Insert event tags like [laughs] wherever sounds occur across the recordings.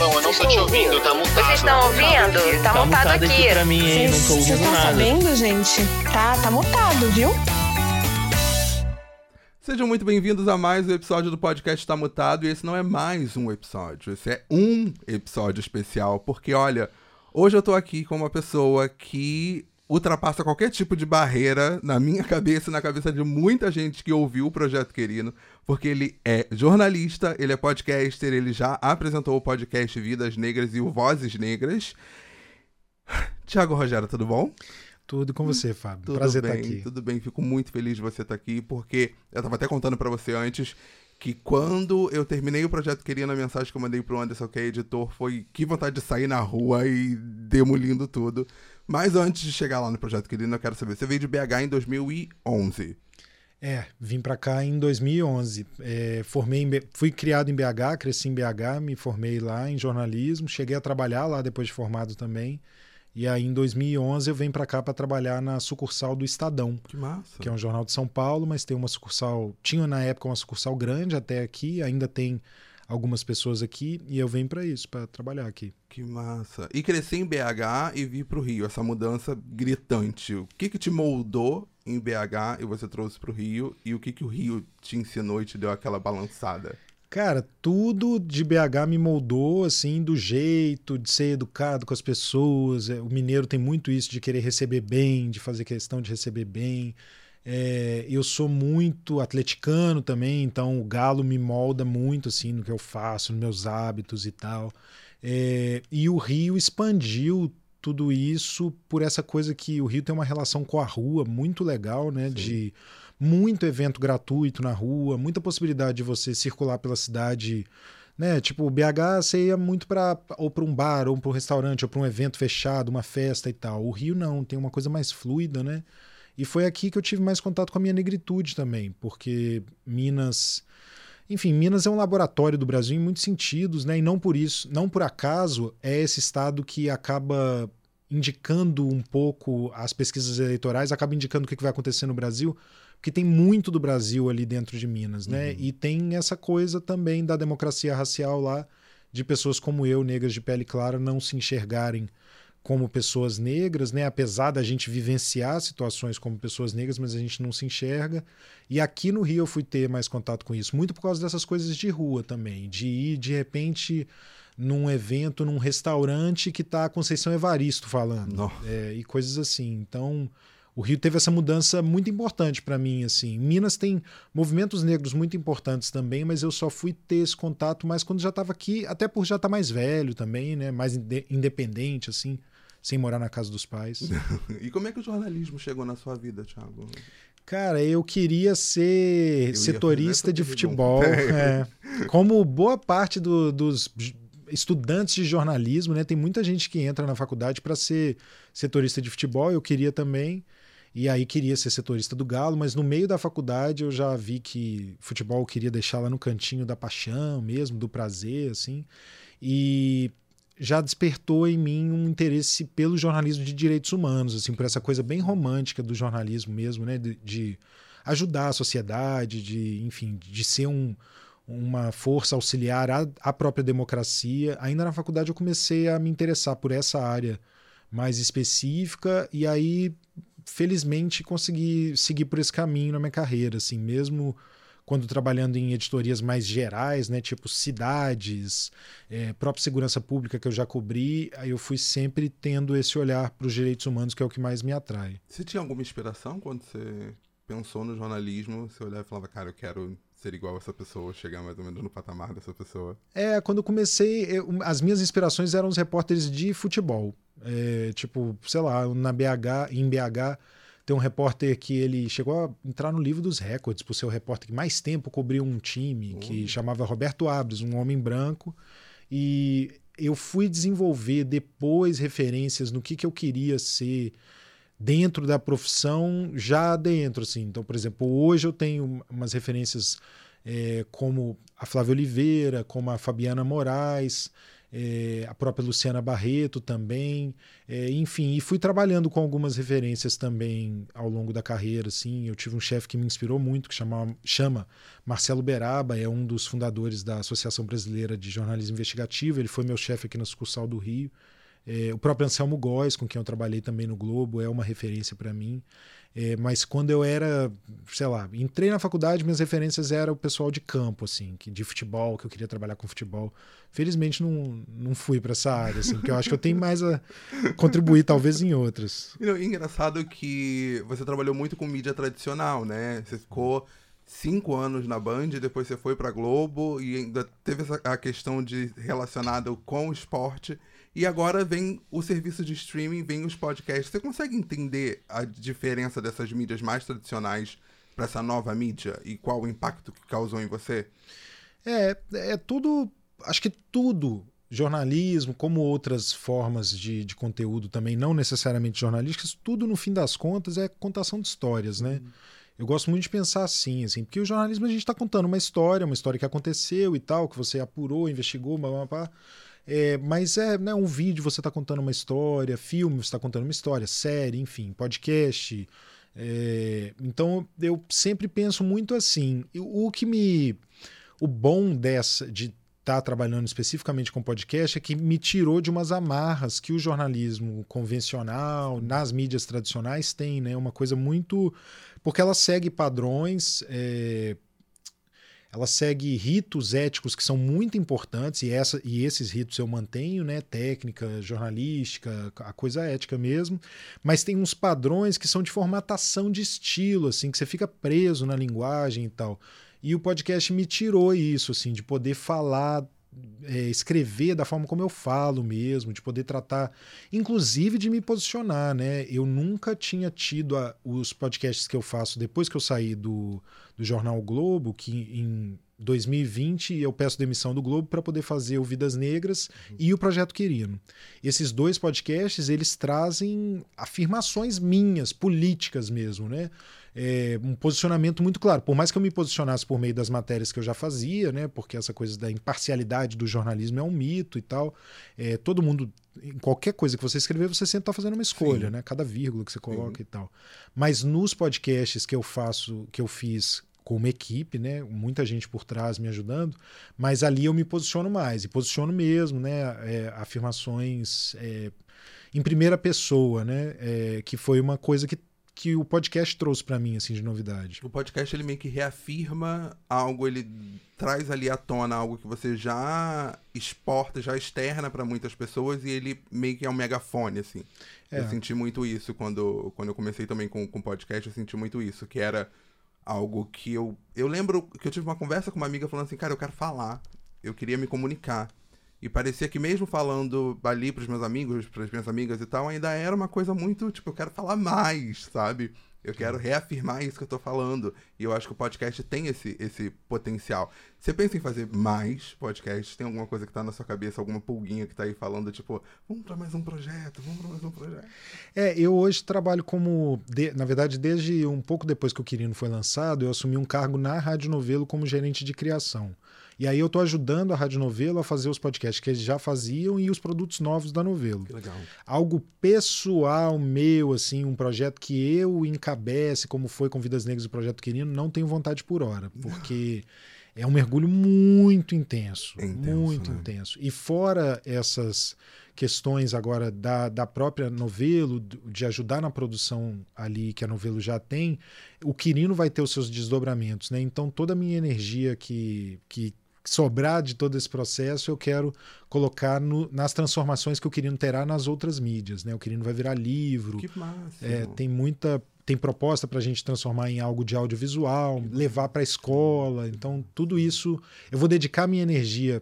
Bom, eu não tô te ouvindo, tá mutado. Vocês estão ouvindo? Tá, Tá mutado mutado aqui. aqui pra mim, hein? Não tô Vocês ouvindo estão sabendo, gente? Tá, tá mutado, viu? Sejam muito bem-vindos a mais um episódio do podcast Tá Mutado. E esse não é mais um episódio, esse é um episódio especial, porque olha, hoje eu tô aqui com uma pessoa que ultrapassa qualquer tipo de barreira na minha [laughs] cabeça e na cabeça de muita gente que ouviu o Projeto Querino, porque ele é jornalista, ele é podcaster, ele já apresentou o podcast Vidas Negras e o Vozes Negras. [sighs] Tiago Rogério, tudo bom? Tudo com você, Fábio. Tudo Prazer bem, estar aqui. Tudo bem, fico muito feliz de você estar aqui, porque eu tava até contando pra você antes que quando eu terminei o projeto Querendo, a mensagem que eu mandei pro Anderson, que é editor, foi que vontade de sair na rua e demolindo tudo. Mas antes de chegar lá no projeto Querendo, eu quero saber, você veio de BH em 2011. É, vim pra cá em 2011. É, formei em fui criado em BH, cresci em BH, me formei lá em jornalismo, cheguei a trabalhar lá depois de formado também. E aí em 2011 eu venho pra cá pra trabalhar na sucursal do Estadão, Que massa. que é um jornal de São Paulo, mas tem uma sucursal, tinha na época uma sucursal grande até aqui, ainda tem algumas pessoas aqui e eu venho pra isso, pra trabalhar aqui. Que massa. E cresci em BH e vi pro Rio, essa mudança gritante. O que que te moldou em BH e você trouxe pro Rio? E o que que o Rio te ensinou e te deu aquela balançada? Cara, tudo de BH me moldou, assim, do jeito de ser educado com as pessoas. É, O mineiro tem muito isso de querer receber bem, de fazer questão de receber bem. É, eu sou muito atleticano também, então o galo me molda muito, assim, no que eu faço, nos meus hábitos e tal. É, e o Rio expandiu tudo isso por essa coisa que o Rio tem uma relação com a rua muito legal, né? Sim. De muito evento gratuito na rua, muita possibilidade de você circular pela cidade, né? Tipo, o BH você ia muito para ou para um bar, ou para um restaurante, ou para um evento fechado, uma festa e tal. O Rio não, tem uma coisa mais fluida, né? E foi aqui que eu tive mais contato com a minha negritude também, porque Minas, enfim, Minas é um laboratório do Brasil em muitos sentidos, né? E não por isso, não por acaso é esse estado que acaba indicando um pouco as pesquisas eleitorais, acaba indicando o que vai acontecer no Brasil, porque tem muito do Brasil ali dentro de Minas, né? E tem essa coisa também da democracia racial lá, de pessoas como eu, negras de pele clara, não se enxergarem como pessoas negras, né? Apesar da gente vivenciar situações como pessoas negras, mas a gente não se enxerga. E aqui no Rio eu fui ter mais contato com isso, muito por causa dessas coisas de rua também, de ir de repente num evento, num restaurante que tá a Conceição Evaristo falando é, e coisas assim. Então, o Rio teve essa mudança muito importante para mim, assim. Minas tem movimentos negros muito importantes também, mas eu só fui ter esse contato mais quando já estava aqui, até por já estar mais velho também, né? Mais inde- independente, assim, sem morar na casa dos pais. [laughs] E como é que o jornalismo chegou na sua vida, Thiago? Cara, eu queria ser ia setorista de futebol. pergunta. [laughs] é. Como boa parte do- dos estudantes de jornalismo, né? Tem muita gente que entra na faculdade para ser setorista de futebol. Eu queria também. E aí queria ser setorista do Galo, mas no meio da faculdade eu já vi que futebol eu queria deixar lá no cantinho da paixão mesmo, do prazer, assim. E já despertou em mim um interesse pelo jornalismo de direitos humanos, assim, por essa coisa bem romântica do jornalismo mesmo, né, de, de ajudar a sociedade, de, enfim, de ser um, uma força auxiliar à, à própria democracia. Ainda na faculdade eu comecei a me interessar por essa área mais específica e aí felizmente consegui seguir por esse caminho na minha carreira, assim, mesmo quando trabalhando em editorias mais gerais, né, tipo cidades, é, própria segurança pública que eu já cobri, aí eu fui sempre tendo esse olhar para os direitos humanos que é o que mais me atrai. Você tinha alguma inspiração quando você pensou no jornalismo? Você olhava e falava, cara, eu quero ser igual a essa pessoa, chegar mais ou menos no patamar dessa pessoa. É, quando eu comecei, eu- as minhas inspirações eram os repórteres de futebol. É, tipo, sei lá, na BH, em BH, tem um repórter que ele chegou a entrar no livro dos recordes por ser o repórter que mais tempo cobriu um time, que chamava Roberto Abres, um homem branco. E eu fui desenvolver depois referências no que, que eu queria ser dentro da profissão, já dentro, assim. Então, por exemplo, hoje eu tenho umas referências é, como a Flávia Oliveira, como a Fabiana Moraes, é, a própria Luciana Barreto também, é, enfim, e fui trabalhando com algumas referências também ao longo da carreira, assim, eu tive um chefe que me inspirou muito, que chama, chama Marcelo Beraba, é um dos fundadores da Associação Brasileira de Jornalismo Investigativo, ele foi meu chefe aqui na sucursal do Rio, é, o próprio Anselmo Góes, com quem eu trabalhei também no Globo, é uma referência para mim. É, mas quando eu era, sei lá, entrei na faculdade, minhas referências eram o pessoal de campo, assim, que, de futebol, que eu queria trabalhar com futebol. Felizmente não, não fui para essa área, assim, porque eu acho que eu tenho mais a contribuir, talvez, em outras. E, não, engraçado que você trabalhou muito com mídia tradicional, né? Você ficou cinco anos na Band, depois você foi para Globo e ainda teve essa, a questão de relacionada com o esporte. E agora vem o serviço de streaming, vem os podcasts. Você consegue entender a diferença dessas mídias mais tradicionais para essa nova mídia e qual o impacto que causou em você? É, é tudo. Acho que tudo jornalismo, como outras formas de, de conteúdo também, não necessariamente jornalísticas, tudo no fim das contas é contação de histórias, né? Uhum. Eu gosto muito de pensar assim, assim, porque o jornalismo a gente está contando uma história, uma história que aconteceu e tal, que você apurou, investigou, blá, blá, blá. É, mas é né, um vídeo, você está contando uma história, filme, você está contando uma história, série, enfim, podcast. É, então eu sempre penso muito assim. O que me. O bom dessa, de estar tá trabalhando especificamente com podcast é que me tirou de umas amarras que o jornalismo convencional, nas mídias tradicionais, tem, né? Uma coisa muito. Porque ela segue padrões. É, ela segue ritos éticos que são muito importantes e, essa, e esses ritos eu mantenho, né? Técnica, jornalística, a coisa ética mesmo. Mas tem uns padrões que são de formatação de estilo, assim, que você fica preso na linguagem e tal. E o podcast me tirou isso, assim, de poder falar é, escrever da forma como eu falo mesmo, de poder tratar, inclusive de me posicionar, né? Eu nunca tinha tido a, os podcasts que eu faço depois que eu saí do, do jornal o Globo, que em 2020 eu peço demissão do Globo para poder fazer o Vidas Negras uhum. e o Projeto Quirino. Esses dois podcasts, eles trazem afirmações minhas, políticas mesmo, né? É, um posicionamento muito claro. Por mais que eu me posicionasse por meio das matérias que eu já fazia, né? Porque essa coisa da imparcialidade do jornalismo é um mito e tal. É, todo mundo, em qualquer coisa que você escrever, você sempre está fazendo uma escolha, Sim. né? Cada vírgula que você coloca Sim. e tal. Mas nos podcasts que eu faço, que eu fiz com uma equipe, né? Muita gente por trás me ajudando, mas ali eu me posiciono mais e posiciono mesmo, né? É, afirmações é, em primeira pessoa, né? É, que foi uma coisa que que o podcast trouxe para mim, assim, de novidade? O podcast, ele meio que reafirma algo, ele traz ali à tona algo que você já exporta, já externa para muitas pessoas e ele meio que é um megafone, assim. É. Eu senti muito isso quando, quando eu comecei também com o podcast, eu senti muito isso, que era algo que eu... Eu lembro que eu tive uma conversa com uma amiga falando assim, cara, eu quero falar, eu queria me comunicar. E parecia que mesmo falando ali pros meus amigos, pras minhas amigas e tal, ainda era uma coisa muito, tipo, eu quero falar mais, sabe? Eu quero reafirmar isso que eu tô falando. E eu acho que o podcast tem esse, esse potencial. Você pensa em fazer mais podcasts? Tem alguma coisa que tá na sua cabeça, alguma pulguinha que tá aí falando, tipo, vamos para mais um projeto, vamos para mais um projeto? É, eu hoje trabalho como. De, na verdade, desde um pouco depois que o Quirino foi lançado, eu assumi um cargo na Rádio Novelo como gerente de criação. E aí eu estou ajudando a Rádio Novelo a fazer os podcasts que eles já faziam e os produtos novos da Novelo. Que legal. Algo pessoal meu, assim, um projeto que eu encabece, como foi com Vidas Negras e o Projeto Querino, não tenho vontade por hora, [laughs] porque é um mergulho muito intenso, é intenso muito né? intenso. E fora essas questões agora da, da própria Novelo, de ajudar na produção ali que a Novelo já tem, o Quirino vai ter os seus desdobramentos, né? Então toda a minha energia que, que sobrar de todo esse processo, eu quero colocar no, nas transformações que o Quirino terá nas outras mídias. Né? O Quirino vai virar livro. Que massa. É, tem muita tem proposta para a gente transformar em algo de audiovisual, levar para a escola. Então, tudo isso eu vou dedicar minha energia,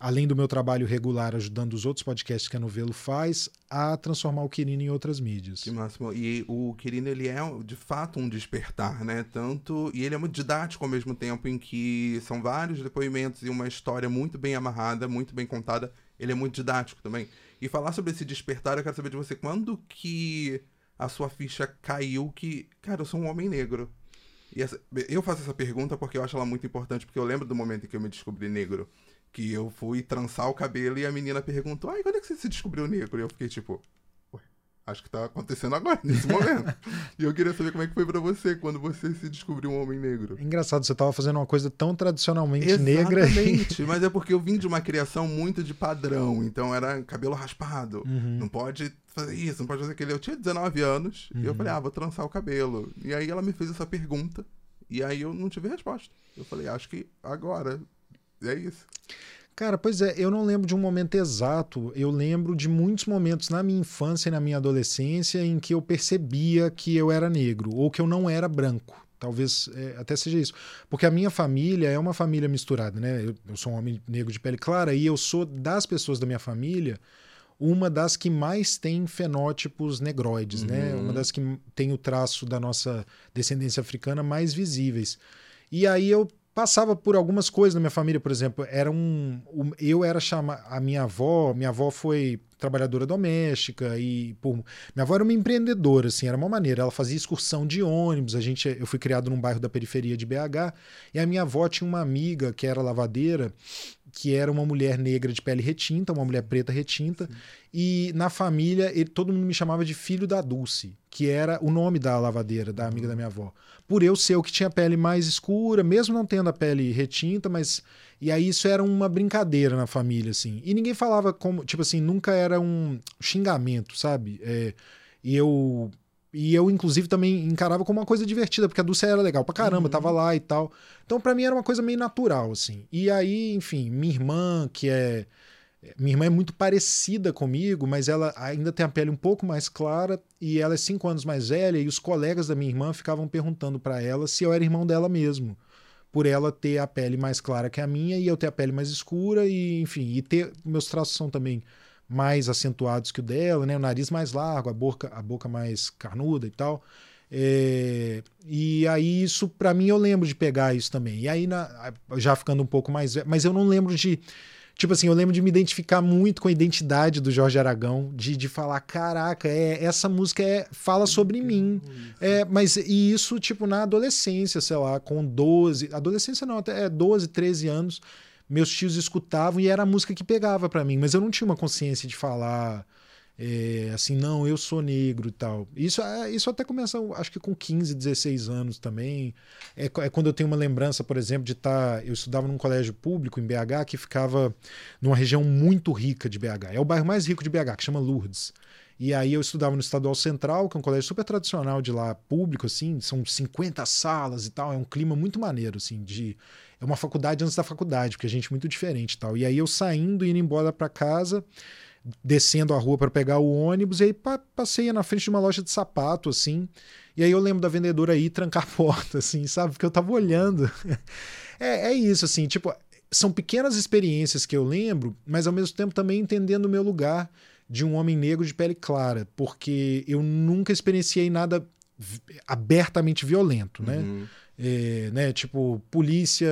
além do meu trabalho regular ajudando os outros podcasts que a Novelo faz, a transformar o Quirino em outras mídias. Que máximo. E o Quirino, ele é de fato um despertar, né? Tanto. E ele é muito didático ao mesmo tempo, em que são vários depoimentos e uma história muito bem amarrada, muito bem contada. Ele é muito didático também. E falar sobre esse despertar, eu quero saber de você quando que a sua ficha caiu que, cara, eu sou um homem negro. E essa, eu faço essa pergunta porque eu acho ela muito importante, porque eu lembro do momento em que eu me descobri negro. Que eu fui trançar o cabelo e a menina perguntou: Ai, quando é que você se descobriu negro? E eu fiquei tipo. "Ué, Acho que tá acontecendo agora, nesse momento. [laughs] e eu queria saber como é que foi pra você quando você se descobriu um homem negro. Engraçado, você tava fazendo uma coisa tão tradicionalmente negra. [laughs] [laughs] Exatamente, mas é porque eu vim de uma criação muito de padrão, então era cabelo raspado. Uhum. Não pode fazer isso, não pode fazer aquilo. Eu tinha 19 anos e eu Uhum. falei, ah, vou trançar o cabelo. E aí ela me fez essa pergunta e aí eu não tive resposta. Eu falei, acho que agora é isso. Cara, pois é, eu não lembro de um momento exato. Eu lembro de muitos momentos na minha infância e na minha adolescência em que eu percebia que eu era negro ou que eu não era branco. Talvez é, até seja isso. Porque a minha família é uma família misturada, né? Eu, eu sou um homem negro de pele clara e eu sou das pessoas da minha família uma das que mais tem fenótipos negroides, né? Uhum. Uma das que tem o traço da nossa descendência africana mais visíveis. E aí eu passava por algumas coisas na minha família, por exemplo, era um, um- eu era chama a minha avó, minha avó foi trabalhadora doméstica e por, minha avó era uma empreendedora, assim, era uma maneira, ela fazia excursão de ônibus, a gente, eu fui criado num bairro da periferia de BH, e a minha avó tinha uma amiga que era lavadeira, que era uma mulher negra de pele retinta, uma mulher preta retinta, e na família ele, todo mundo me chamava de filho da Dulce, que era o nome da lavadeira, da amiga da minha avó. Por eu ser o que tinha pele mais escura, mesmo não tendo a pele retinta, mas. E aí isso era uma brincadeira na família, assim. E ninguém falava como. Tipo assim, nunca era um xingamento, sabe? É, e eu. E eu, inclusive, também encarava como uma coisa divertida, porque a Dulce era legal pra caramba, tava lá e tal. Então, pra mim, era uma coisa meio natural, assim. E aí, enfim, minha irmã, que é. Minha irmã é muito parecida comigo, mas ela ainda tem a pele um pouco mais clara e ela é cinco anos mais velha. E os colegas da minha irmã ficavam perguntando pra ela se eu era irmão dela mesmo, por ela ter a pele mais clara que a minha e eu ter a pele mais escura e enfim, e ter meus traços são também mais acentuados que o dela, né? O nariz mais largo, a boca, a boca mais carnuda e tal. É, e aí isso pra mim eu lembro de pegar isso também. E aí na- já ficando um pouco mais, velho, mas eu não lembro de Tipo assim, eu lembro de me identificar muito com a identidade do Jorge Aragão, de, de falar, caraca, é, essa música é, fala sobre mim. É, mas e isso, tipo, na adolescência, sei lá, com 12, adolescência não, até é 12, 13 anos, meus tios escutavam e era a música que pegava pra mim, mas eu não tinha uma consciência de falar é, assim, não, eu sou negro e tal. Isso, é, isso até começa, acho que com 15, 16 anos também. É, é quando eu tenho uma lembrança, por exemplo, de estar. eu estudava num colégio público em BH que ficava numa região muito rica de BH. É o bairro mais rico de BH, que chama Lourdes. E aí eu estudava no Estadual Central, que é um colégio super tradicional de lá, público, assim, são 50 salas e tal, é um clima muito maneiro, assim, de... É uma faculdade antes da faculdade, porque a gente é muito diferente e tal. E aí eu saindo, indo embora para casa, descendo a rua para pegar o ônibus, e aí pa- passei na frente de uma loja de sapato, assim, e aí eu lembro da vendedora aí trancar a porta, [laughs] assim, sabe? Porque eu tava olhando. [laughs] é, é isso, assim, tipo, são pequenas experiências que eu lembro, mas ao mesmo tempo também entendendo o meu lugar de um homem negro de pele clara, porque eu nunca experienciei nada abertamente violento, né? Uhum. É, né? Tipo, polícia.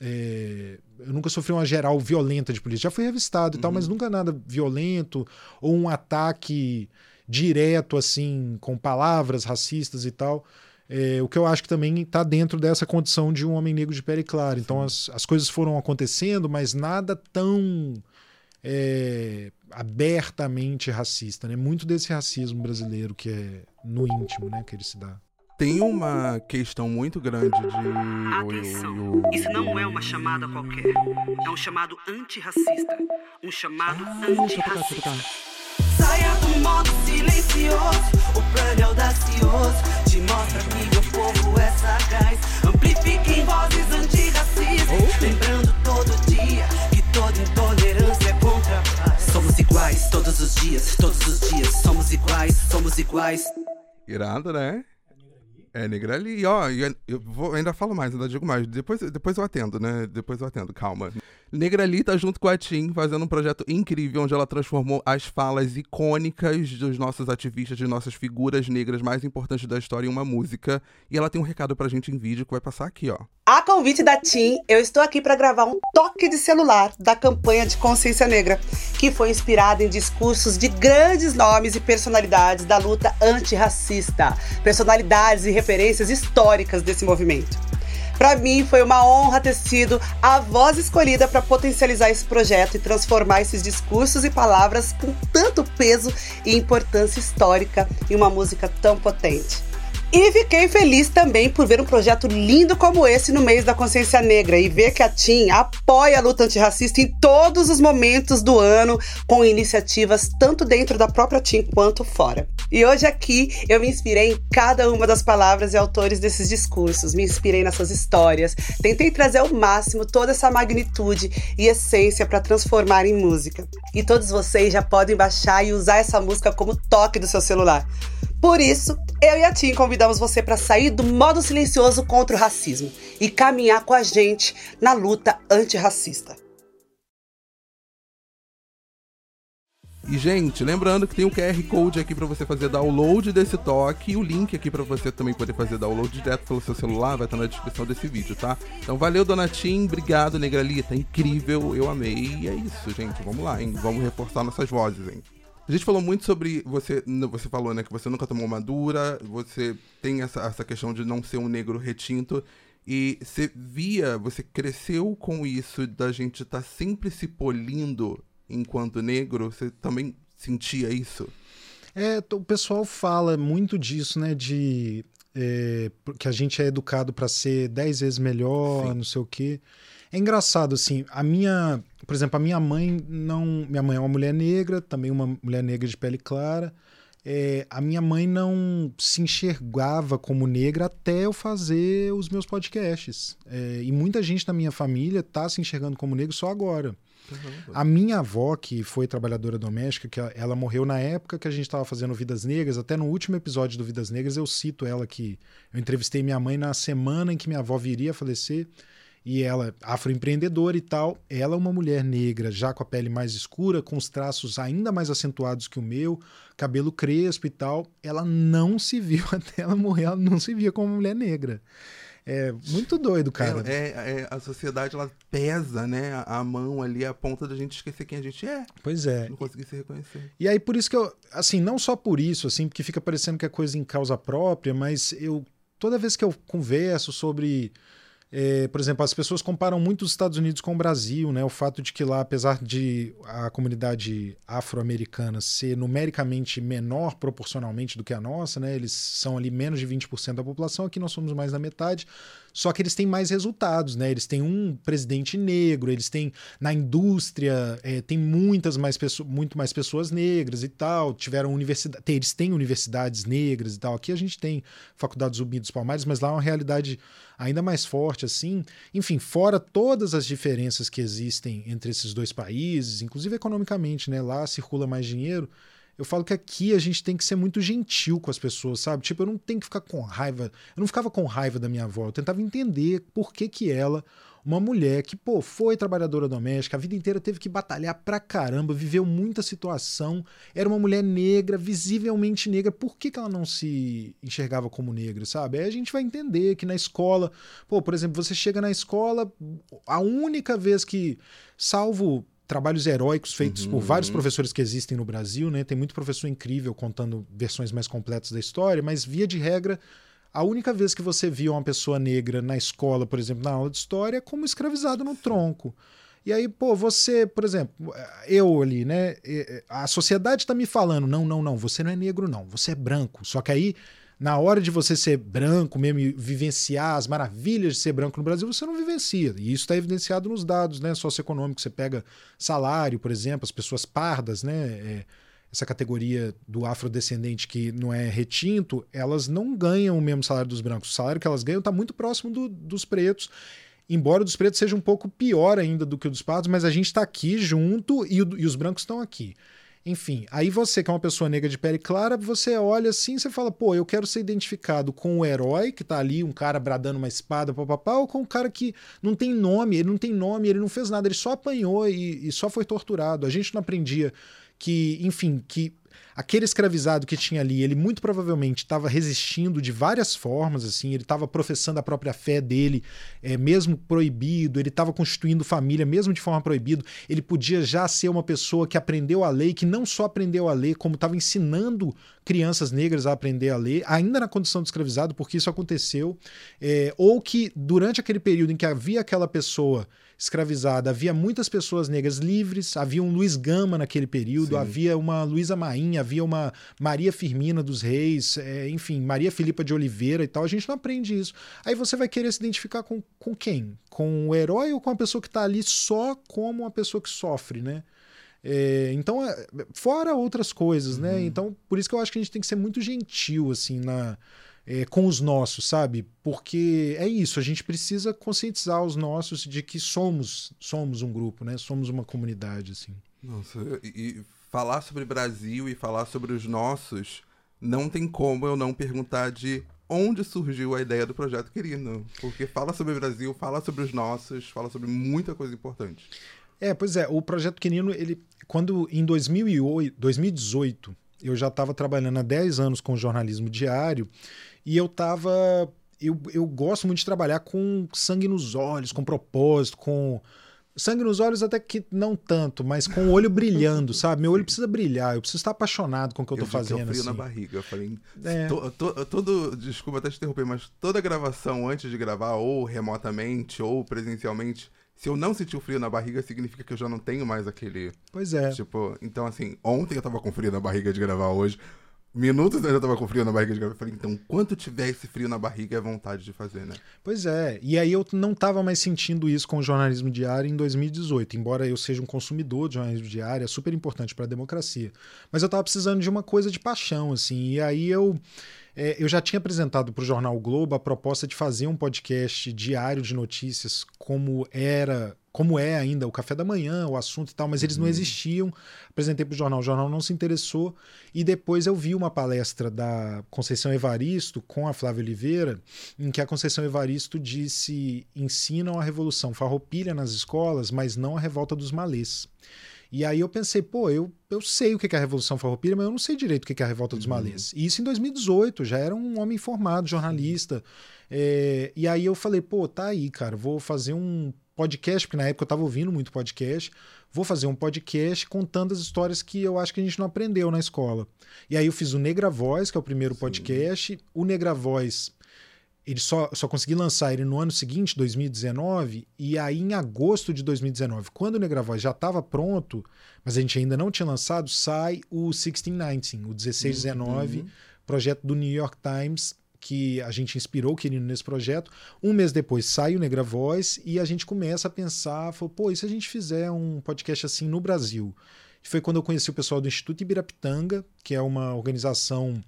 é, eu nunca sofri uma geral violenta de polícia. Já fui revistado e tal, Uhum. mas nunca nada violento ou um ataque direto, assim, com palavras racistas e tal. É, o que eu acho que também está dentro dessa condição de um homem negro de pele clara. Então as, as coisas foram acontecendo, mas nada tão é, abertamente racista. Né? Muito desse racismo brasileiro que é no íntimo, né, que ele se dá. Tem uma questão muito grande de. Atenção, isso não é uma chamada qualquer. É um chamado antirracista. Um chamado Ah, antirracista. Saia do modo silencioso, o plano é audacioso. Te mostra que o povo é sagaz. Amplifique em vozes antirracistas. Lembrando todo dia iguais todos os dias, todos os dias. Somos iguais, somos iguais. Irado, né? É negra ali. E, ó, eu vou, ainda falo mais, ainda digo mais. Depois, depois eu atendo, né? Depois eu atendo, calma. Negra tá junto com a Tim, fazendo um projeto incrível onde ela transformou as falas icônicas dos nossos ativistas, de nossas figuras negras mais importantes da história em uma música. E ela tem um recado pra gente em vídeo que vai passar aqui, ó. A convite da TIM, eu estou aqui para gravar um toque de celular da campanha de consciência negra, que foi inspirada em discursos de grandes nomes e personalidades da luta antirracista, personalidades e referências históricas desse movimento. Para mim foi uma honra ter sido a voz escolhida para potencializar esse projeto e transformar esses discursos e palavras com tanto peso e importância histórica em uma música tão potente. E fiquei feliz também por ver um projeto lindo como esse no mês da consciência negra e ver que a TIM apoia a luta antirracista em todos os momentos do ano, com iniciativas tanto dentro da própria TIM quanto fora. E hoje aqui eu me inspirei em cada uma das palavras e autores desses discursos, me inspirei nessas histórias, tentei trazer ao máximo toda essa magnitude e essência para transformar em música. E todos vocês já podem baixar e usar essa música como toque do seu celular. Por isso, eu e a Tim convidamos você para sair do modo silencioso contra o racismo e caminhar com a gente na luta antirracista. E, gente, lembrando que tem o um QR Code aqui para você fazer download desse toque e o link aqui para você também poder fazer download direto pelo seu celular, vai estar na descrição desse vídeo, tá? Então, valeu, Dona Tim, obrigado, Negralita, incrível, eu amei. E é isso, gente, vamos lá, hein? Vamos reforçar nossas vozes, hein? A gente falou muito sobre. Você, você falou, né, que você nunca tomou madura, você tem essa, essa questão de não ser um negro retinto. E você via, você cresceu com isso da gente estar tá sempre se polindo enquanto negro, você também sentia isso? É, o pessoal fala muito disso, né? De é, que a gente é educado para ser dez vezes melhor, Sim. não sei o quê. É engraçado, assim, a minha. Por exemplo, a minha mãe não. Minha mãe é uma mulher negra, também uma mulher negra de pele clara. É, a minha mãe não se enxergava como negra até eu fazer os meus podcasts. É, e muita gente na minha família está se enxergando como negro só agora. Uhum. A minha avó, que foi trabalhadora doméstica, que ela morreu na época que a gente estava fazendo Vidas Negras, até no último episódio do Vidas Negras eu cito ela que eu entrevistei minha mãe na semana em que minha avó viria a falecer e ela, afroempreendedora e tal, ela é uma mulher negra, já com a pele mais escura, com os traços ainda mais acentuados que o meu, cabelo crespo e tal, ela não se viu [laughs] até ela morrer, ela não se via como mulher negra. É muito doido, cara. É, é, é, a sociedade, ela pesa, né? A, a, mão ali, a ponta da gente esquecer quem a gente é. Pois é. Não conseguir se reconhecer. E aí, por isso que eu, assim, não só por isso, assim, porque fica parecendo que é coisa em causa própria, mas eu, toda vez que eu converso sobre é, por exemplo, as pessoas comparam muito os Estados Unidos com o Brasil, né? O fato de que lá, apesar de a comunidade afro-americana ser numericamente menor proporcionalmente do que a nossa, né? Eles são ali menos de 20% da população, aqui nós somos mais da metade. Só que eles têm mais resultados, né? Eles têm um presidente negro, eles têm na indústria é, tem muitas mais pessoas, muito mais pessoas negras e tal. Tiveram universidade, eles têm universidades negras e tal. Aqui a gente tem faculdades Zumbi dos Palmares, mas lá é uma realidade ainda mais forte assim. Enfim, fora todas as diferenças que existem entre esses dois países, inclusive economicamente, né? Lá circula mais dinheiro. Eu falo que aqui a gente tem que ser muito gentil com as pessoas, sabe? Tipo, eu não tenho que ficar com raiva. Eu não ficava com raiva da minha avó. Eu tentava entender por que que ela, uma mulher que, pô, foi trabalhadora doméstica, a vida inteira teve que batalhar pra caramba, viveu muita situação, era uma mulher negra, visivelmente negra, por que, que ela não se enxergava como negra, sabe? Aí a gente vai entender que na escola, pô, por exemplo, você chega na escola, a única vez que, salvo trabalhos heróicos feitos uhum. por vários professores que existem no Brasil, né? Tem muito professor incrível contando versões mais completas da história, mas via de regra, a única vez que você viu uma pessoa negra na escola, por exemplo, na aula de história, é como escravizado no tronco. E aí, pô, você, por exemplo, eu ali, né? A sociedade está me falando, não, não, não, você não é negro, não, você é branco. Só que aí na hora de você ser branco mesmo e vivenciar as maravilhas de ser branco no Brasil, você não vivencia. E isso está evidenciado nos dados né, socioeconômicos. Você pega salário, por exemplo, as pessoas pardas, né? É, essa categoria do afrodescendente que não é retinto, elas não ganham o mesmo salário dos brancos. O salário que elas ganham está muito próximo do, dos pretos. Embora o dos pretos seja um pouco pior ainda do que o dos pardos, mas a gente está aqui junto e, o, e os brancos estão aqui. Enfim, aí você, que é uma pessoa negra de pele clara, você olha assim e fala, pô, eu quero ser identificado com o herói, que tá ali, um cara bradando uma espada, papapá, ou com um cara que não tem nome, ele não tem nome, ele não fez nada, ele só apanhou e, e só foi torturado. A gente não aprendia que, enfim, que aquele escravizado que tinha ali, ele muito provavelmente estava resistindo de várias formas, assim, ele estava professando a própria fé dele, é, mesmo proibido, ele estava constituindo família, mesmo de forma proibida, ele podia já ser uma pessoa que aprendeu a ler, que não só aprendeu a ler, como estava ensinando crianças negras a aprender a ler, ainda na condição de escravizado, porque isso aconteceu, é, ou que durante aquele período em que havia aquela pessoa escravizada, havia muitas pessoas negras livres, havia um Luiz Gama naquele período, Sim. havia uma Luísa Maim, havia uma Maria Firmina dos Reis, é, enfim, Maria Filipa de Oliveira e tal. A gente não aprende isso. Aí você vai querer se identificar com, com quem? Com o herói ou com a pessoa que está ali só como uma pessoa que sofre, né? É, então, é, fora outras coisas, né? Então, por isso que eu acho que a gente tem que ser muito gentil, assim, na, é, com os nossos, sabe? Porque é isso, a gente precisa conscientizar os nossos de que somos, somos um grupo, né? Somos uma comunidade, assim. Nossa, e, falar sobre Brasil e falar sobre os nossos, não tem como eu não perguntar de onde surgiu a ideia do Projeto Querino. Porque fala sobre o Brasil, fala sobre os nossos, fala sobre muita coisa importante. É, pois é, o Projeto Querino, ele, quando em 2008, 2018, eu já estava trabalhando há 10 anos com jornalismo diário e eu estava. Eu, eu gosto muito de trabalhar com sangue nos olhos, com propósito, com. Sangue nos olhos até que não tanto, mas com o olho brilhando, [laughs] sabe? Meu olho precisa brilhar, eu preciso estar apaixonado com o que eu tô é o fazendo. frio assim. na barriga. Eu falei, É. to- to- todo, desculpa até te interromper, mas toda gravação antes de gravar, ou remotamente, ou presencialmente, se eu não sentir o frio na barriga, significa que eu já não tenho mais aquele. Pois é. Tipo, então assim, ontem eu tava com frio na barriga de gravar hoje. Minutos antes eu tava com frio na barriga de gravar. Eu falei, então, quanto tiver esse frio na barriga, é vontade de fazer, né? Pois é, e aí eu não estava mais sentindo isso com o jornalismo diário em 2018, embora eu seja um consumidor de jornalismo diário, é super importante para a democracia. Mas eu estava precisando de uma coisa de paixão, assim, e aí eu. é, eu já tinha apresentado para o Jornal Globo a proposta de fazer um podcast diário de notícias, como era, como é ainda o café da manhã, o assunto e tal, mas eles não existiam. Apresentei para o jornal, o jornal não se interessou. E depois eu vi uma palestra da Conceição Evaristo com a Flávia Oliveira, em que a Conceição Evaristo disse: ensinam a revolução farroupilha nas escolas, mas não a revolta dos malês. E aí eu pensei, pô, eu, eu sei o que é a Revolução Farroupilha, mas eu não sei direito o que é a Revolta dos Malês. E isso em 2018, já era um homem formado, jornalista. É, e aí eu falei, pô, tá aí, cara, vou fazer um podcast, porque na época eu tava ouvindo muito podcast, vou fazer um podcast contando as histórias que eu acho que a gente não aprendeu na escola. E aí eu fiz o Negra Voz, que é o primeiro podcast. O Negra Voz, ele só, só consegui lançar ele no ano seguinte, 2019, e aí em agosto de 2019, quando o Negra Voz já estava pronto, mas a gente ainda não tinha lançado, sai o 1619, o 1619, projeto do New York Times, que a gente inspirou o Querino nesse projeto. Um mês depois sai o Negra Voz e a gente começa a pensar, falou, pô, e se a gente fizer um podcast assim no Brasil? Foi quando eu conheci o pessoal do Instituto Ibirapitanga, que é uma organização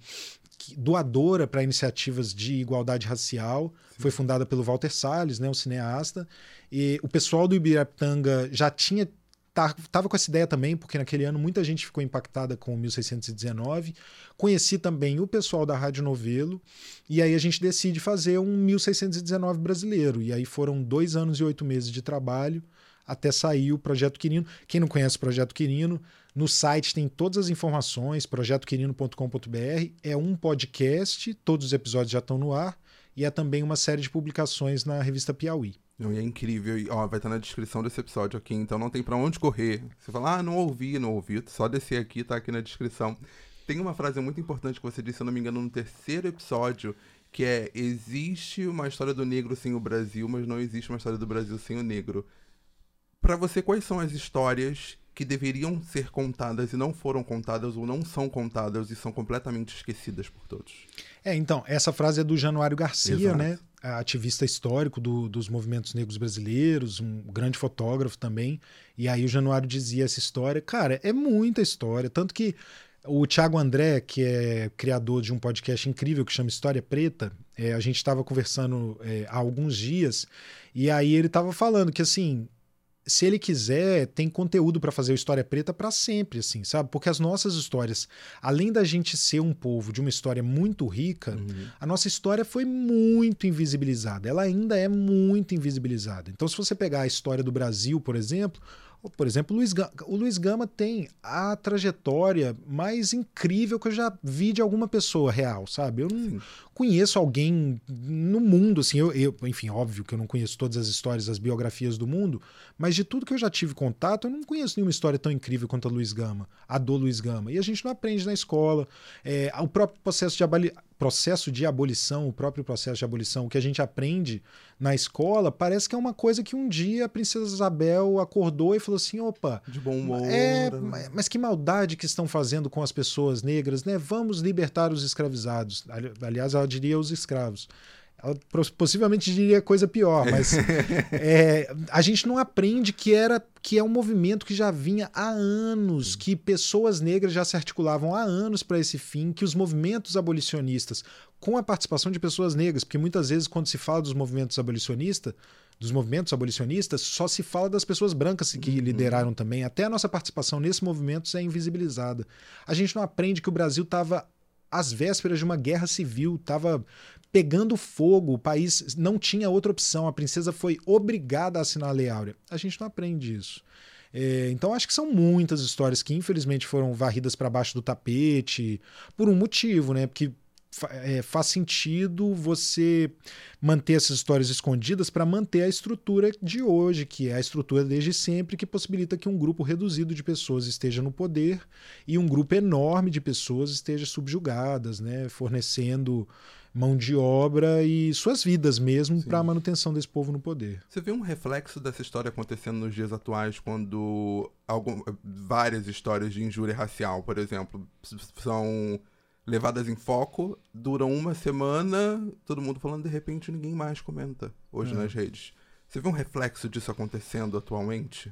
doadora para iniciativas de igualdade racial. Foi fundada pelo Walter Salles, né, o cineasta. E o pessoal do Ibirapitanga já tinha estava com essa ideia também, porque naquele ano muita gente ficou impactada com o 1619. Conheci também o pessoal da Rádio Novelo, e aí a gente decide fazer um 1619 brasileiro. E aí foram dois anos e oito meses de trabalho até sair o Projeto Quirino. Quem não conhece o Projeto Quirino, no site tem todas as informações, projetoquirino.com.br. É um podcast, todos os episódios já estão no ar, e é também uma série de publicações na revista Piauí. Não, e é incrível. E, ó, vai estar na descrição desse episódio aqui, então não tem pra onde correr. Você fala, ah, não ouvi, não ouvi. Só descer aqui, tá aqui na descrição. Tem uma frase muito importante que você disse, se eu não me engano, no terceiro episódio, que é: existe uma história do negro sem o Brasil, mas não existe uma história do Brasil sem o negro. Pra você, quais são as histórias que deveriam ser contadas e não foram contadas, ou não são contadas e são completamente esquecidas por todos? É, então, essa frase é do Januário Garcia, Exato. né? Ativista histórico do- dos movimentos negros brasileiros, um grande fotógrafo também. E aí o Januário dizia essa história. Cara, é muita história. Tanto que o Thiago André, que é criador de um podcast incrível que chama História Preta, é, a gente estava conversando é, há alguns dias, e aí ele estava falando que assim. Se ele quiser, tem conteúdo para fazer o História Preta para sempre, assim, sabe? Porque as nossas histórias, além da gente ser um povo de uma história muito rica, a nossa história foi muito invisibilizada. Ela ainda é muito invisibilizada. Então, se você pegar a história do Brasil, por exemplo, Por exemplo, o Luiz, Gama, o Luiz Gama tem a trajetória mais incrível que eu já vi de alguma pessoa real, sabe? Eu não Sim. Conheço alguém no mundo, assim, eu, eu, enfim, óbvio que eu não conheço todas as histórias, as biografias do mundo, mas de tudo que eu já tive contato, eu não conheço nenhuma história tão incrível quanto a Luiz Gama, a do Luiz Gama. E a gente não aprende na escola. É, o próprio processo de processo de abolição, o próprio processo de abolição, o que a gente aprende na escola, parece que é uma coisa que um dia a princesa Isabel acordou e falou assim: opa, de bom humor. É, mas que maldade que estão fazendo com as pessoas negras, né? Vamos libertar os escravizados. Aliás, ela diria os escravos. Ela possivelmente diria coisa pior, mas [laughs] é, a gente não aprende que era que é um movimento que já vinha há anos, que pessoas negras já se articulavam há anos para esse fim, que os movimentos abolicionistas, com a participação de pessoas negras, porque muitas vezes quando se fala dos movimentos abolicionistas, dos movimentos abolicionistas, só se fala das pessoas brancas que uhum. lideraram também. Até a nossa participação nesse movimento é invisibilizada. A gente não aprende que o Brasil estava às vésperas de uma guerra civil, estava pegando fogo, o país não tinha outra opção, a princesa foi obrigada a assinar a Lei Áurea. A gente não aprende isso. É, então acho que são muitas histórias que infelizmente foram varridas para baixo do tapete por um motivo, né? Porque é, faz sentido você manter essas histórias escondidas para manter a estrutura de hoje, que é a estrutura desde sempre, que possibilita que um grupo reduzido de pessoas esteja no poder e um grupo enorme de pessoas esteja subjugadas, né? fornecendo mão de obra e suas vidas mesmo para a manutenção desse povo no poder. Você vê um reflexo dessa história acontecendo nos dias atuais, quando algum, várias histórias de injúria racial, por exemplo, são levadas em foco, duram uma semana, todo mundo falando, de repente ninguém mais comenta hoje é. nas redes. Você vê um reflexo disso acontecendo atualmente?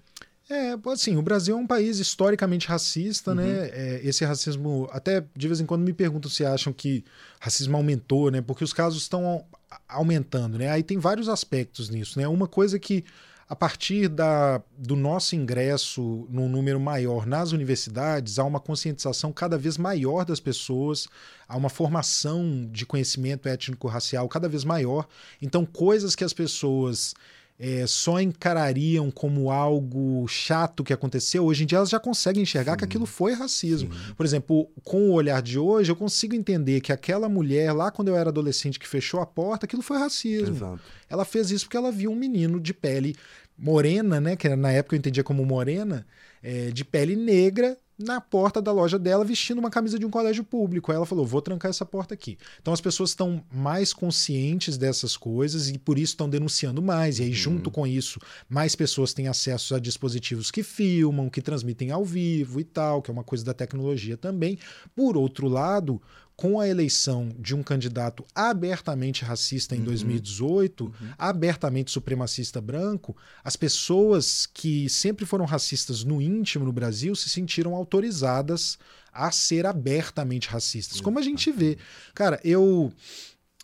É, assim, o Brasil é um país historicamente racista, né? uhum. né? É, esse racismo, até de vez em quando me perguntam se acham que racismo aumentou, né? Porque os casos estão aumentando, né? Aí tem vários aspectos nisso, né? Uma coisa que a partir da, do nosso ingresso num número maior nas universidades, há uma conscientização cada vez maior das pessoas, há uma formação de conhecimento étnico-racial cada vez maior. Então, coisas que as pessoas é, só encarariam como algo chato que aconteceu, hoje em dia elas já conseguem enxergar Sim. que aquilo foi racismo. Sim. Por exemplo, com o olhar de hoje, eu consigo entender que aquela mulher, lá quando eu era adolescente, que fechou a porta, aquilo foi racismo. Exato. Ela fez isso porque ela viu um menino de pele morena, né? Que na época eu entendia como morena, é, de pele negra, na porta da loja dela vestindo uma camisa de um colégio público. Aí ela falou: vou trancar essa porta aqui. Então as pessoas estão mais conscientes dessas coisas e por isso estão denunciando mais. E aí, junto uhum. com isso, mais pessoas têm acesso a dispositivos que filmam, que transmitem ao vivo e tal, que é uma coisa da tecnologia também. Por outro lado, com a eleição de um candidato abertamente racista em uhum. 2018, uhum. abertamente supremacista branco, as pessoas que sempre foram racistas no íntimo no Brasil se sentiram autorizadas a ser abertamente racistas. Como a gente vê. Cara, eu.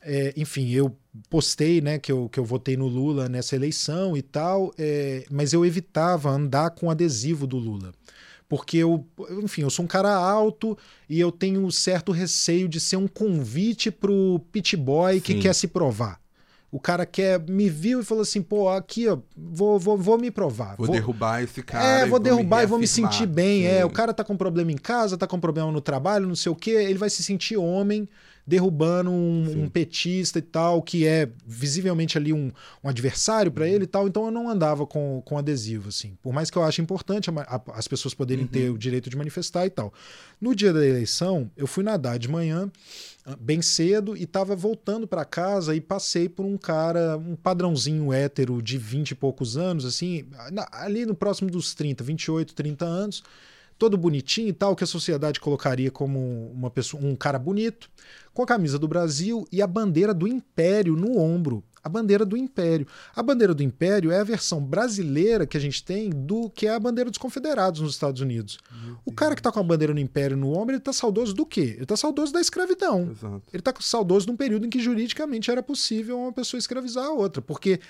É, enfim, eu postei né, que, eu, que eu votei no Lula nessa eleição e tal, é, mas eu evitava andar com adesivo do Lula porque eu, enfim, eu sou um cara alto e eu tenho um certo receio de ser um convite pro pit boy que Sim. quer se provar. O cara quer me viu e falou assim, pô, aqui, ó, vou, vou, vou me provar. Vou, vou derrubar esse cara. É, vou derrubar e vou me sentir bem. É, Sim. É, o cara tá com problema em casa, tá com problema no trabalho, não sei o quê. Ele vai se sentir homem derrubando um, um, petista e tal, que é visivelmente ali um, um adversário para ele e tal. Então eu não andava com, com adesivo, assim. Por mais que eu ache importante a, a, as pessoas poderem uhum. ter o direito de manifestar e tal. No dia da eleição, eu fui nadar de manhã, ah, bem cedo, e tava voltando para casa e passei por um cara, um padrãozinho hétero de 20 e poucos anos, assim, ali no próximo dos 30, 28, 30 anos todo bonitinho e tal, que a sociedade colocaria como uma pessoa, um cara bonito, com a camisa do Brasil e a bandeira do Império no ombro. A bandeira do Império. A bandeira do Império é a versão brasileira que a gente tem do que é a bandeira dos confederados nos Estados Unidos. O cara que está com a bandeira do Império no ombro, ele está saudoso do quê? Ele está saudoso da escravidão. Exato. Ele está saudoso de um período em que juridicamente era possível uma pessoa escravizar a outra, porque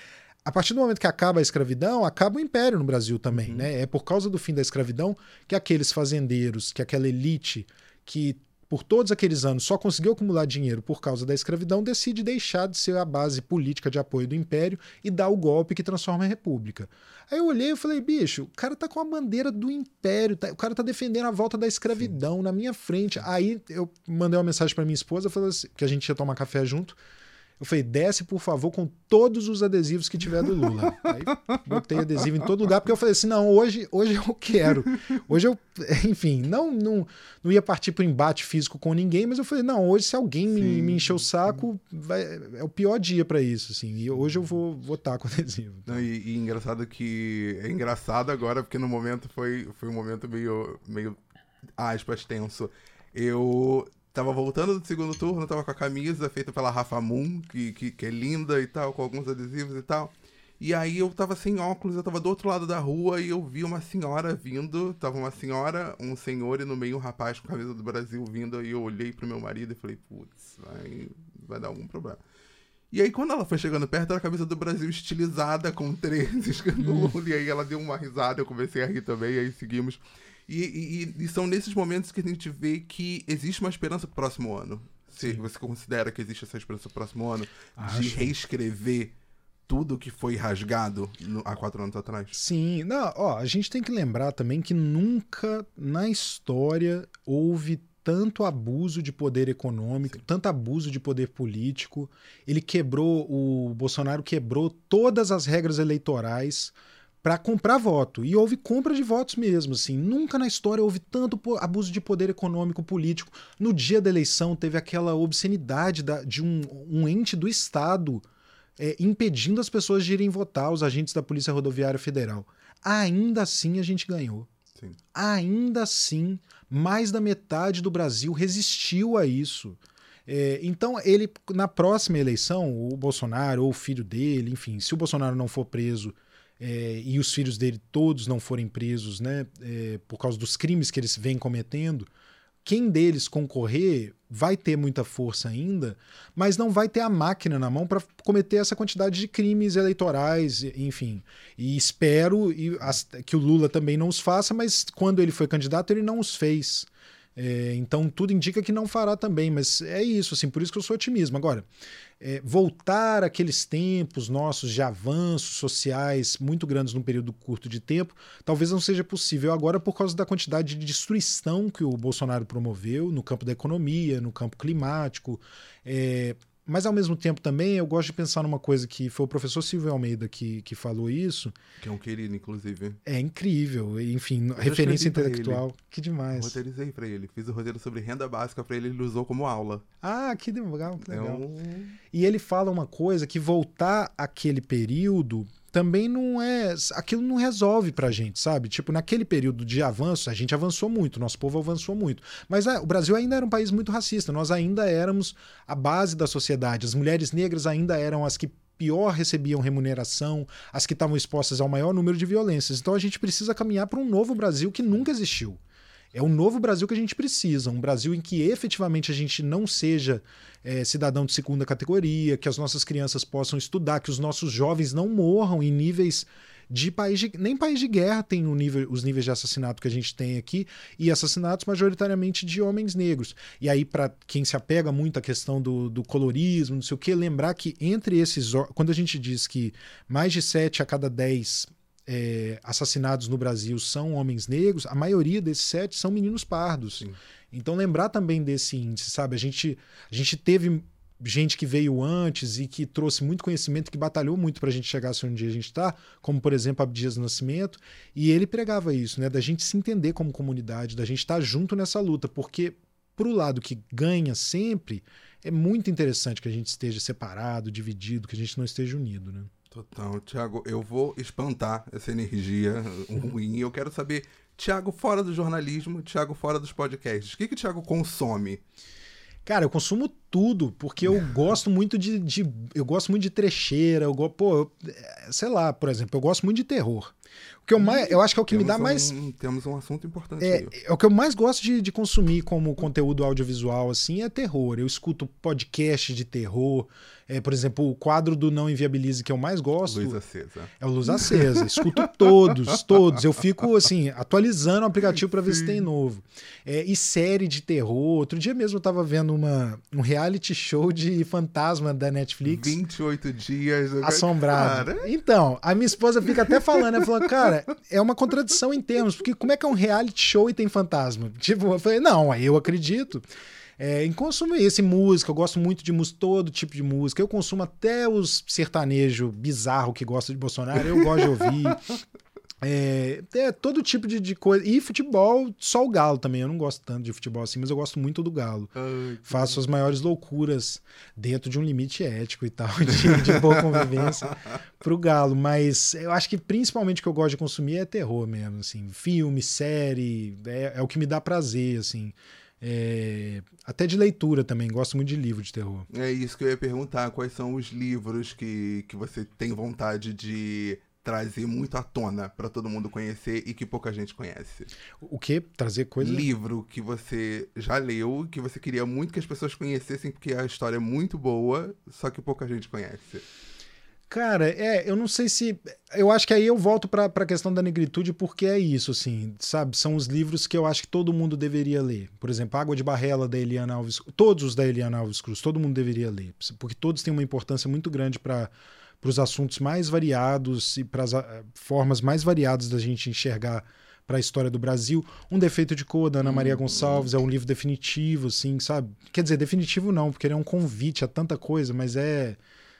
a partir do momento que acaba a escravidão, acaba o império no Brasil também, uhum. né? É por causa do fim da escravidão que aqueles fazendeiros, que aquela elite que por todos aqueles anos só conseguiu acumular dinheiro por causa da escravidão, decide deixar de ser a base política de apoio do império e dar o golpe que transforma a república. Aí eu olhei e falei, bicho, o cara tá com a bandeira do império, tá- o cara tá defendendo a volta da escravidão na minha frente. Aí eu mandei uma mensagem para minha esposa, falei assim, que a gente ia tomar café junto. Eu falei, desce, por favor, com todos os adesivos que tiver do Lula. Aí botei adesivo em todo lugar, porque eu falei assim, não, hoje, hoje eu quero. Hoje eu, [laughs] enfim, não, não, não ia partir para embate físico com ninguém, mas eu falei, não, hoje se alguém me, Sim. me encher o saco, vai, é o pior dia para isso, assim. E hoje eu vou votar com [laughs] adesivo. Não, e, e engraçado que. É engraçado agora, porque no momento foi, foi um momento meio, meio. aspas, tenso. Eu tava voltando do segundo turno, tava com a camisa feita pela Rafa Moon, que, que, que é linda e tal, com alguns adesivos e tal. E aí eu tava sem óculos, eu tava do outro lado da rua e eu vi uma senhora vindo. Tava uma senhora, um senhor e no meio um rapaz com a camisa do Brasil vindo. E eu olhei pro meu marido e falei, putz, vai, vai dar algum problema. E aí, quando ela foi chegando perto, era a camisa do Brasil estilizada com três [laughs] escrito Lula. E aí ela deu uma risada, eu comecei a rir também, e aí seguimos. E, e- e são nesses momentos que a gente vê que existe uma esperança pro próximo ano. Se você considera que existe essa esperança pro próximo ano de Acho. reescrever tudo que foi rasgado no- há quatro anos atrás. Sim, não, ó, a gente tem que lembrar também que nunca na história houve tanto abuso de poder econômico, tanto abuso de poder político. Ele quebrou, o Bolsonaro quebrou todas as regras eleitorais para comprar voto. E houve compra de votos mesmo, assim. Nunca na história houve tanto abuso de poder econômico político. No dia da eleição teve aquela obscenidade da- de um, um ente do Estado é, impedindo as pessoas de irem votar, os agentes da Polícia Rodoviária Federal. Ainda assim a gente ganhou. Sim. Ainda assim, mais da metade do Brasil resistiu a isso. É, então, ele, na próxima eleição, o Bolsonaro ou o filho dele, enfim, se o Bolsonaro não for preso é, e os filhos dele todos não forem presos, né, é, por causa dos crimes que eles vêm cometendo, quem deles concorrer vai ter muita força ainda, mas não vai ter a máquina na mão para cometer essa quantidade de crimes eleitorais, enfim. E espero que o Lula também não os faça, mas quando ele foi candidato, ele não os fez. É, então tudo indica que não fará também, mas é isso, assim, por isso que eu sou otimismo. Agora, é, voltar àqueles tempos nossos de avanços sociais muito grandes num período curto de tempo, talvez não seja possível agora por causa da quantidade de destruição que o Bolsonaro promoveu no campo da economia, no campo climático. é, mas ao mesmo tempo também eu gosto de pensar numa coisa que foi o professor Silvio Almeida que, que falou isso. Que é um querido, inclusive. É incrível, enfim, já referência intelectual. Que demais. Roteirizei pra ele. Fiz o roteiro sobre renda básica pra ele, ele usou como aula. Ah, que legal, que É legal. um... E ele fala uma coisa que voltar àquele período também não é. Aquilo não resolve pra gente, sabe? Tipo, naquele período de avanço, a gente avançou muito, nosso povo avançou muito. Mas ah, o Brasil ainda era um país muito racista, nós ainda éramos a base da sociedade. As mulheres negras ainda eram as que pior recebiam remuneração, as que estavam expostas ao maior número de violências. Então a gente precisa caminhar para um novo Brasil que nunca existiu. É o novo Brasil que a gente precisa, um Brasil em que efetivamente a gente não seja é, cidadão de segunda categoria, que as nossas crianças possam estudar, que os nossos jovens não morram em níveis de país de, nem país de guerra tem nível, os níveis de assassinato que a gente tem aqui e assassinatos majoritariamente de homens negros. E aí para quem se apega muito à questão do, do colorismo, não sei o que, lembrar que entre esses quando a gente diz que mais de 7 a cada 10 é, assassinados no Brasil são homens negros, a maioria desses sete são meninos pardos. Sim. Então lembrar também desse índice, sabe? A gente, a gente teve gente que veio antes e que trouxe muito conhecimento, que batalhou muito para a gente chegar onde a gente está, como por exemplo Abdias do Nascimento, e ele pregava isso, né? Da gente se entender como comunidade, da gente estar junto nessa luta, porque pro lado que ganha sempre, é muito interessante que a gente esteja separado, dividido, que a gente não esteja unido, né? Total. Tiago, eu vou espantar essa energia ruim. Eu quero saber, Tiago fora do jornalismo, Tiago fora dos podcasts. O que que o Tiago consome? Cara, eu consumo tudo, porque eu gosto muito de, de- eu gosto muito de trecheira, eu go, pô, eu- é, sei lá, por exemplo, eu gosto muito de terror. O que eu mais, eu acho que é o que me dá Temos mais um- temos um assunto importante é, aí. é o que eu mais gosto de, de consumir como conteúdo audiovisual, assim, é terror. Eu escuto podcast de terror. É, por exemplo, o quadro do Não Inviabilize que eu mais gosto Luz acesa. é o Luz Acesa. Escuto todos, [laughs] todos. Eu fico, assim, atualizando o aplicativo para ver se tem novo. É, e série de terror. Outro dia mesmo eu tava vendo uma, um reality show de fantasma da Netflix. 28 dias. Assombrado. Cara, Então, a minha esposa fica até falando, ela falou, cara, é uma contradição em termos, porque como é que é um reality show e tem fantasma? Tipo, eu falei, não, eu acredito. É, em consumir esse música, eu gosto muito de música, todo tipo de música. Eu consumo até os sertanejo bizarro que gosta de Bolsonaro, eu gosto de ouvir. É, é, todo tipo de, de coisa. E futebol, só o Galo também. Eu não gosto tanto de futebol assim, mas eu gosto muito do Galo. ai, Faço as maiores loucuras dentro de um limite ético e tal, [laughs] de, de boa convivência pro Galo. Mas eu acho que principalmente o que eu gosto de consumir é terror mesmo, assim. Filme, série, é, é o que me dá prazer, assim. É, até de leitura também, gosto muito de livro de terror. É isso que eu ia perguntar. Quais são os livros que, que você tem vontade de trazer muito à tona pra todo mundo conhecer e que pouca gente conhece? O que? Trazer coisa? Livro que você já leu, que você queria muito que as pessoas conhecessem, porque a história é muito boa, só que pouca gente conhece. Cara, é, eu não sei se. Eu acho que aí eu volto pra, pra questão da negritude, porque é isso, assim, sabe? São os livros que eu acho que todo mundo deveria ler. Por exemplo, Água de Barrela, da Eliana Alves. Todos os da Eliana Alves Cruz, todo mundo deveria ler. Porque todos têm uma importância muito grande para os assuntos mais variados e para as ah, formas mais variadas da gente enxergar para a história do Brasil. Um Defeito de Cor, da Ana Maria Gonçalves, é um livro definitivo, assim, sabe? Quer dizer, definitivo não, porque ele é um convite a tanta coisa, mas é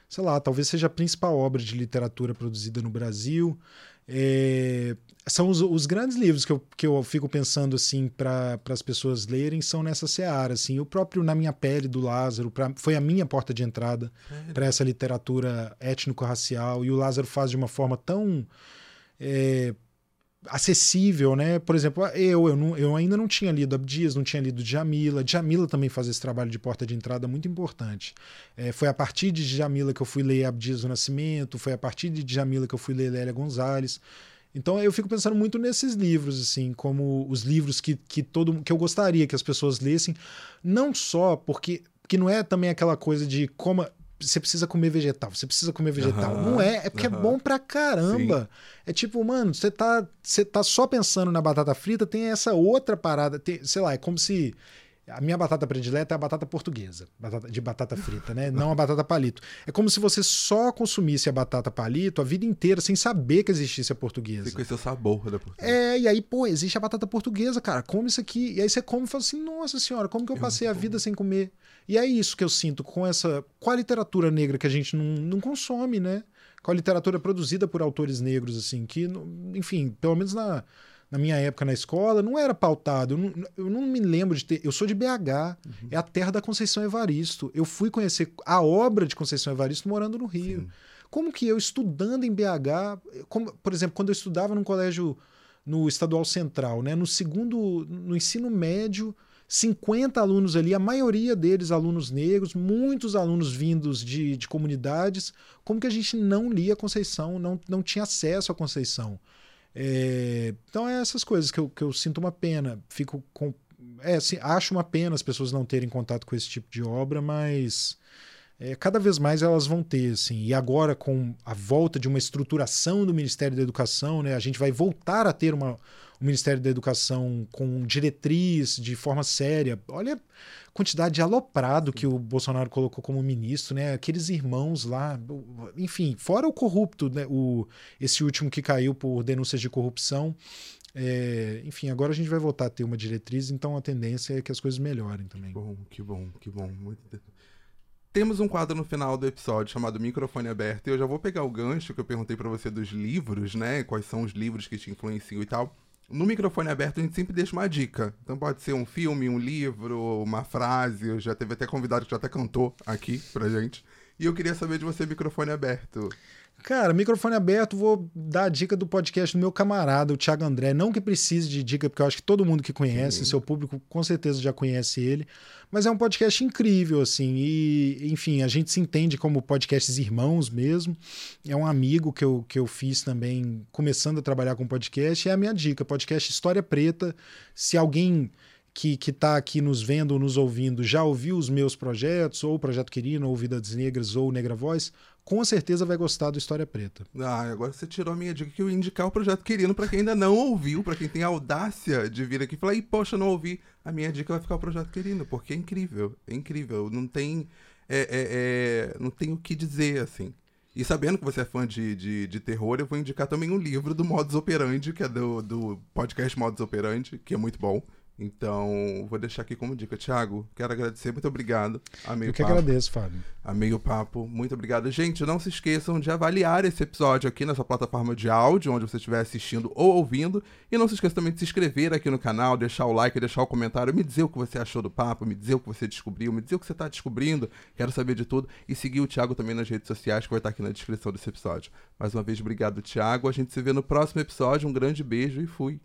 sei lá, talvez seja a principal obra de literatura produzida no Brasil. É, são os, os grandes livros que eu, que eu fico pensando assim para as pessoas lerem são nessa seara assim. O próprio na minha pele do Lázaro pra, foi a minha porta de entrada para essa literatura étnico-racial. E o Lázaro faz de uma forma tão é, acessível, né? Por exemplo, eu, eu, não, eu ainda não tinha lido Abdias, não tinha lido Djamila. Djamila também faz esse trabalho de porta de entrada muito importante. É, foi a partir de Djamila que eu fui ler Abdias do Nascimento, foi a partir de Djamila que eu fui ler Lélia Gonzalez. Então eu fico pensando muito nesses livros, assim, como os livros que, que todo que eu gostaria que as pessoas lessem, não só porque que não é também aquela coisa de como você precisa comer vegetal, você precisa comer vegetal. Aham, não é, é porque aham. é bom pra caramba. É tipo, mano, você tá, você tá só pensando na batata frita, tem essa outra parada, tem, sei lá, é como se a minha batata predileta é a batata portuguesa, batata, de batata frita, né? Não a batata palito. É como se você só consumisse a batata palito a vida inteira sem saber que existisse a portuguesa. Você conheceu o sabor da portuguesa. É, e aí, pô, existe a batata portuguesa, cara, come isso aqui. E aí você come e fala assim, nossa senhora, como que eu passei a vida sem comer? E é isso que eu sinto com essa. com a literatura negra que a gente não, não consome, né? Com a literatura produzida por autores negros, assim, que, enfim, pelo menos na, na minha época na escola, não era pautado. Eu não, eu não me lembro de ter. Eu sou de BH, é a terra da Conceição Evaristo. Eu fui conhecer a obra de Conceição Evaristo morando no Rio. Como que eu, estudando em BH, como, por exemplo, quando eu estudava num colégio no Estadual Central, né, no segundo, no ensino médio, 50 alunos ali, a maioria deles alunos negros, muitos alunos vindos de, de comunidades, como que a gente não lia Conceição, não, não tinha acesso à Conceição. É, então é essas coisas que eu, que eu sinto uma pena, fico com... É, assim, acho uma pena as pessoas não terem contato com esse tipo de obra, mas é, cada vez mais elas vão ter, assim. E agora, com a volta de uma estruturação do Ministério da Educação, né, a gente vai voltar a ter uma, um Ministério da Educação com diretriz de forma séria. Olha a quantidade de aloprado que o Bolsonaro colocou como ministro, né? Aqueles irmãos lá, enfim, fora o corrupto, né? O, esse último que caiu por denúncias de corrupção. É, enfim, agora a gente vai voltar a ter uma diretriz, então a tendência é que as coisas melhorem também. Bom, que bom, que bom. Muito... Temos um quadro no final do episódio chamado Microfone Aberto, e eu já vou pegar o gancho que eu perguntei pra você dos livros, né? Quais são os livros que te influenciam e tal. No microfone aberto a gente sempre deixa uma dica. Então pode ser um filme, um livro, uma frase. Eu já teve até convidado que já até cantou aqui pra gente. E eu queria saber de você, microfone aberto. Cara, microfone aberto, vou dar a dica do podcast do meu camarada, o Thiago André. Não que precise de dica, porque eu acho que todo mundo que conhece, Sim. seu público com certeza já conhece ele. Mas é um podcast incrível, assim. E, enfim, a gente se entende como podcasts irmãos mesmo. É um amigo que eu, que eu fiz também, começando a trabalhar com podcast. E é a minha dica: podcast História Preta. Se alguém que está aqui nos vendo ou nos ouvindo já ouviu os meus projetos, ou o Projeto Querino, ou Vidas Negras, ou Negra Voz, com certeza vai gostar do História Preta. Ah, agora você tirou a minha dica que eu ia indicar o Projeto Querino para quem ainda não ouviu, para quem tem audácia de vir aqui e falar, e poxa, não ouvi. A minha dica vai ficar o Projeto Querino, porque é incrível, é incrível. Não tem, é, é, é, não tem o que dizer, assim. E sabendo que você é fã de, de, de, terror, eu vou indicar também um livro do Modus Operandi, que é do, do podcast Modus Operandi, que é muito bom. Então, vou deixar aqui como dica. Tiago, quero agradecer, muito obrigado. Amei Eu que papo. agradeço, Fábio. Amei o papo, muito obrigado. Gente, não se esqueçam de avaliar esse episódio aqui nessa plataforma de áudio, onde você estiver assistindo ou ouvindo. E não se esqueça também de se inscrever aqui no canal, deixar o like, deixar o comentário, me dizer o que você achou do papo, me dizer o que você descobriu, me dizer o que você está descobrindo. Quero saber de tudo. E seguir o Thiago também nas redes sociais, que vai estar aqui na descrição desse episódio. Mais uma vez, obrigado, Thiago. A gente se vê no próximo episódio. Um grande beijo e fui.